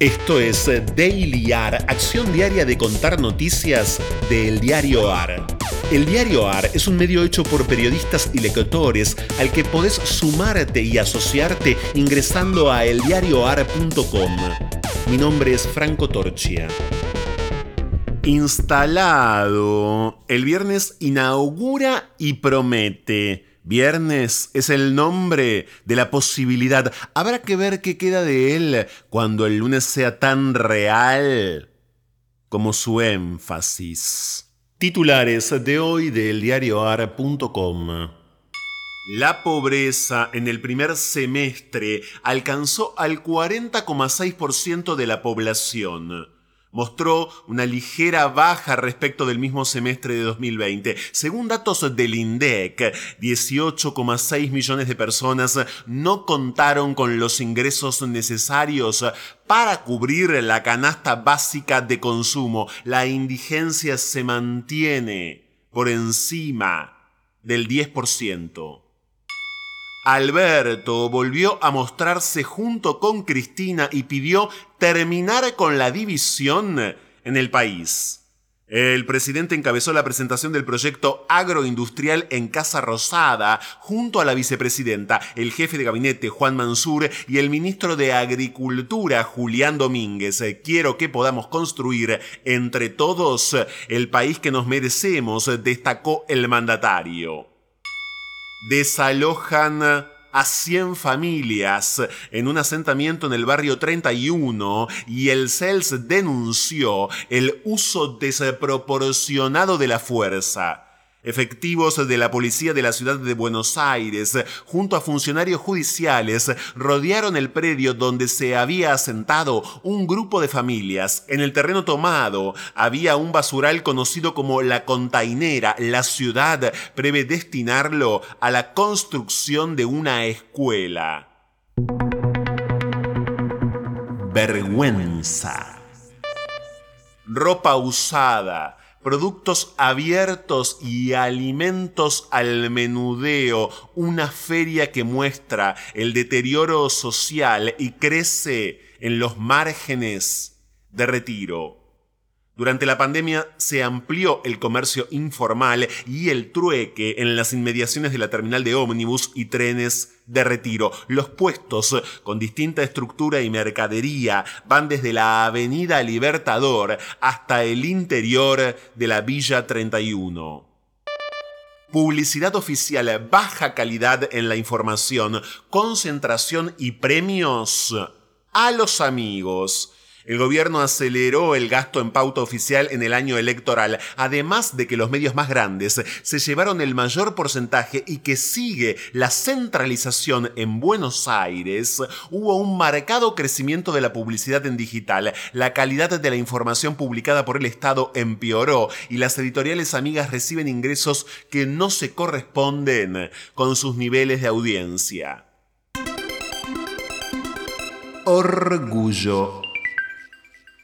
Esto es Daily AR, acción diaria de contar noticias del diario AR. El diario AR es un medio hecho por periodistas y lectores al que podés sumarte y asociarte ingresando a eldiarioar.com. Mi nombre es Franco Torchia. Instalado. El viernes inaugura y promete. Viernes es el nombre de la posibilidad. Habrá que ver qué queda de él cuando el lunes sea tan real como su énfasis. Titulares de hoy del diarioar.com. La pobreza en el primer semestre alcanzó al 40,6% de la población mostró una ligera baja respecto del mismo semestre de 2020. Según datos del INDEC, 18,6 millones de personas no contaron con los ingresos necesarios para cubrir la canasta básica de consumo. La indigencia se mantiene por encima del 10%. Alberto volvió a mostrarse junto con Cristina y pidió terminar con la división en el país. El presidente encabezó la presentación del proyecto agroindustrial en Casa Rosada junto a la vicepresidenta, el jefe de gabinete Juan Mansur y el ministro de Agricultura Julián Domínguez. Quiero que podamos construir entre todos el país que nos merecemos, destacó el mandatario desalojan a 100 familias en un asentamiento en el barrio 31 y el CELS denunció el uso desproporcionado de la fuerza. Efectivos de la policía de la ciudad de Buenos Aires, junto a funcionarios judiciales, rodearon el predio donde se había asentado un grupo de familias. En el terreno tomado había un basural conocido como la containera. La ciudad prevé destinarlo a la construcción de una escuela. Vergüenza. Ropa usada productos abiertos y alimentos al menudeo, una feria que muestra el deterioro social y crece en los márgenes de retiro. Durante la pandemia se amplió el comercio informal y el trueque en las inmediaciones de la terminal de ómnibus y trenes de retiro. Los puestos con distinta estructura y mercadería van desde la Avenida Libertador hasta el interior de la Villa 31 publicidad oficial, baja calidad en la información, concentración y premios a los amigos. El gobierno aceleró el gasto en pauta oficial en el año electoral, además de que los medios más grandes se llevaron el mayor porcentaje y que sigue la centralización en Buenos Aires, hubo un marcado crecimiento de la publicidad en digital, la calidad de la información publicada por el Estado empeoró y las editoriales amigas reciben ingresos que no se corresponden con sus niveles de audiencia. Orgullo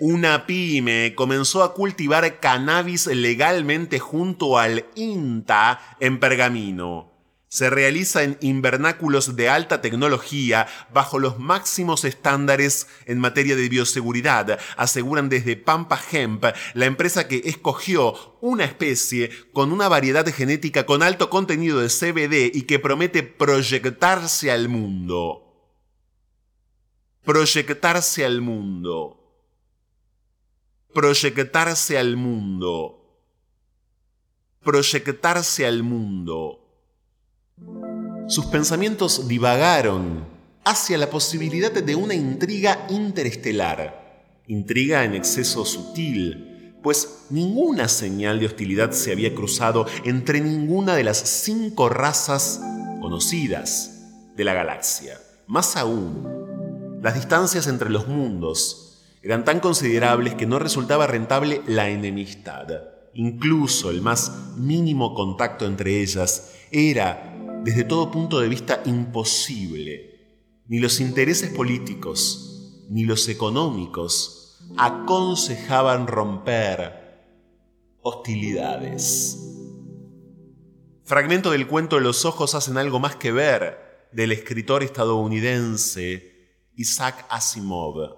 una pyme comenzó a cultivar cannabis legalmente junto al INTA en Pergamino. Se realiza en invernáculos de alta tecnología bajo los máximos estándares en materia de bioseguridad, aseguran desde Pampa Hemp, la empresa que escogió una especie con una variedad genética con alto contenido de CBD y que promete proyectarse al mundo. Proyectarse al mundo proyectarse al mundo. Proyectarse al mundo. Sus pensamientos divagaron hacia la posibilidad de una intriga interestelar, intriga en exceso sutil, pues ninguna señal de hostilidad se había cruzado entre ninguna de las cinco razas conocidas de la galaxia. Más aún, las distancias entre los mundos eran tan considerables que no resultaba rentable la enemistad. Incluso el más mínimo contacto entre ellas era, desde todo punto de vista, imposible. Ni los intereses políticos, ni los económicos aconsejaban romper hostilidades. Fragmento del cuento Los ojos hacen algo más que ver del escritor estadounidense Isaac Asimov.